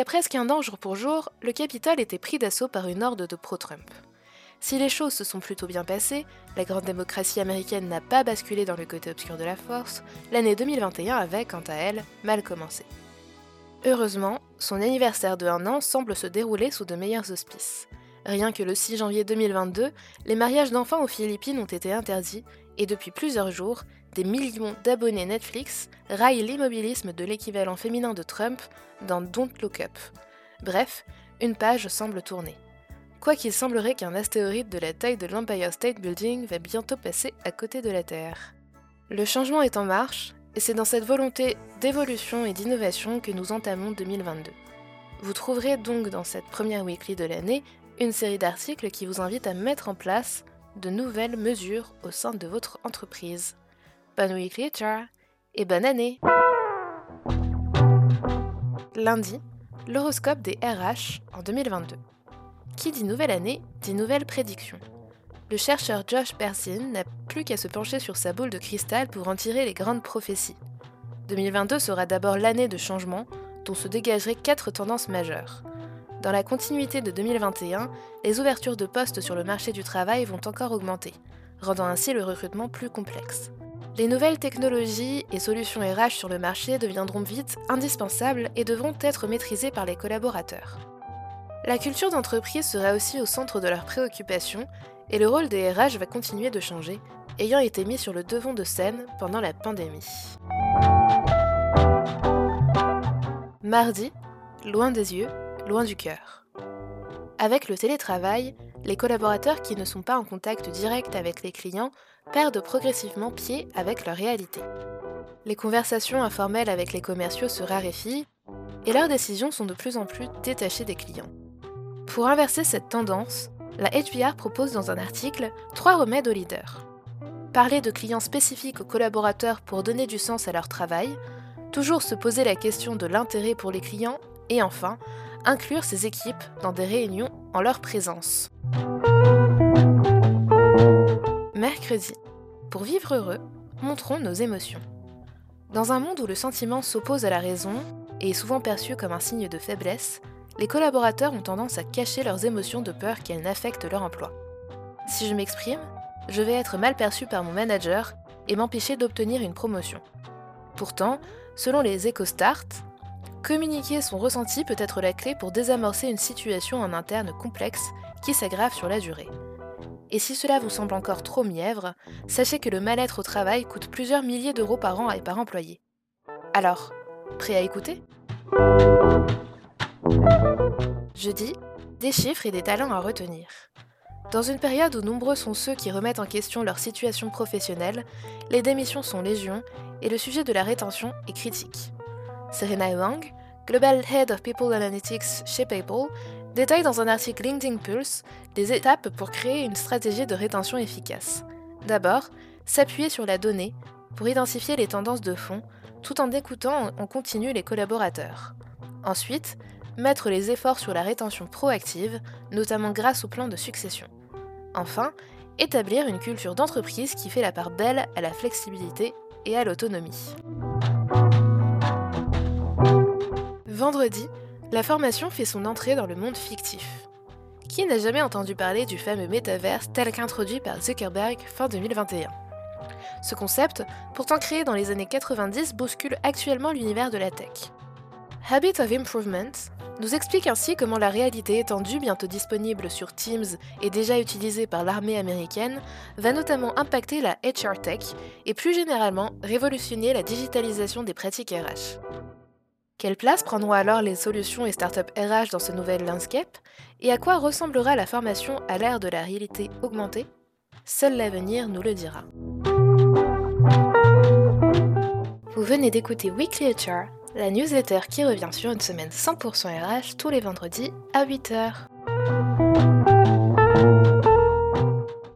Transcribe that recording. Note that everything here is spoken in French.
a presque un an jour pour jour, le Capitole était pris d'assaut par une horde de pro-Trump. Si les choses se sont plutôt bien passées, la grande démocratie américaine n'a pas basculé dans le côté obscur de la force, l'année 2021 avait, quant à elle, mal commencé. Heureusement, son anniversaire de un an semble se dérouler sous de meilleurs auspices. Rien que le 6 janvier 2022, les mariages d'enfants aux Philippines ont été interdits et depuis plusieurs jours, des millions d'abonnés Netflix raillent l'immobilisme de l'équivalent féminin de Trump dans Don't Look Up. Bref, une page semble tourner. Quoiqu'il semblerait qu'un astéroïde de la taille de l'Empire State Building va bientôt passer à côté de la Terre. Le changement est en marche, et c'est dans cette volonté d'évolution et d'innovation que nous entamons 2022. Vous trouverez donc dans cette première weekly de l'année une série d'articles qui vous invitent à mettre en place de nouvelles mesures au sein de votre entreprise. Bonne weekly, et bonne année Lundi, l'horoscope des RH en 2022. Qui dit nouvelle année dit nouvelle prédiction. Le chercheur Josh Persin n'a plus qu'à se pencher sur sa boule de cristal pour en tirer les grandes prophéties. 2022 sera d'abord l'année de changement, dont se dégageraient quatre tendances majeures. Dans la continuité de 2021, les ouvertures de postes sur le marché du travail vont encore augmenter, rendant ainsi le recrutement plus complexe. Les nouvelles technologies et solutions RH sur le marché deviendront vite indispensables et devront être maîtrisées par les collaborateurs. La culture d'entreprise sera aussi au centre de leurs préoccupations et le rôle des RH va continuer de changer, ayant été mis sur le devant de scène pendant la pandémie. Mardi, loin des yeux, loin du cœur. Avec le télétravail, les collaborateurs qui ne sont pas en contact direct avec les clients perdent progressivement pied avec leur réalité. Les conversations informelles avec les commerciaux se raréfient et leurs décisions sont de plus en plus détachées des clients. Pour inverser cette tendance, la HBR propose dans un article trois remèdes aux leaders. Parler de clients spécifiques aux collaborateurs pour donner du sens à leur travail, toujours se poser la question de l'intérêt pour les clients et enfin, inclure ces équipes dans des réunions en leur présence. Mercredi. Pour vivre heureux, montrons nos émotions. Dans un monde où le sentiment s'oppose à la raison et est souvent perçu comme un signe de faiblesse, les collaborateurs ont tendance à cacher leurs émotions de peur qu'elles n'affectent leur emploi. Si je m'exprime, je vais être mal perçu par mon manager et m'empêcher d'obtenir une promotion. Pourtant, selon les EcoStart, Communiquer son ressenti peut être la clé pour désamorcer une situation en interne complexe qui s'aggrave sur la durée. Et si cela vous semble encore trop mièvre, sachez que le mal-être au travail coûte plusieurs milliers d'euros par an et par employé. Alors, prêt à écouter? Je dis des chiffres et des talents à retenir. Dans une période où nombreux sont ceux qui remettent en question leur situation professionnelle, les démissions sont légion et le sujet de la rétention est critique. Serena Wang, Global Head of People Analytics chez PayPal, détaille dans un article LinkedIn Pulse des étapes pour créer une stratégie de rétention efficace. D'abord, s'appuyer sur la donnée pour identifier les tendances de fond tout en écoutant en continu les collaborateurs. Ensuite, mettre les efforts sur la rétention proactive, notamment grâce au plan de succession. Enfin, établir une culture d'entreprise qui fait la part belle à la flexibilité et à l'autonomie. Vendredi, la formation fait son entrée dans le monde fictif. Qui n'a jamais entendu parler du fameux métaverse tel qu'introduit par Zuckerberg fin 2021 Ce concept, pourtant créé dans les années 90, bouscule actuellement l'univers de la tech. Habit of Improvement nous explique ainsi comment la réalité étendue, bientôt disponible sur Teams et déjà utilisée par l'armée américaine, va notamment impacter la HR Tech et plus généralement révolutionner la digitalisation des pratiques RH. Quelle place prendront alors les solutions et startups RH dans ce nouvel landscape Et à quoi ressemblera la formation à l'ère de la réalité augmentée? Seul l'avenir nous le dira. Vous venez d'écouter Weekly HR, la newsletter qui revient sur une semaine 100% RH tous les vendredis à 8h.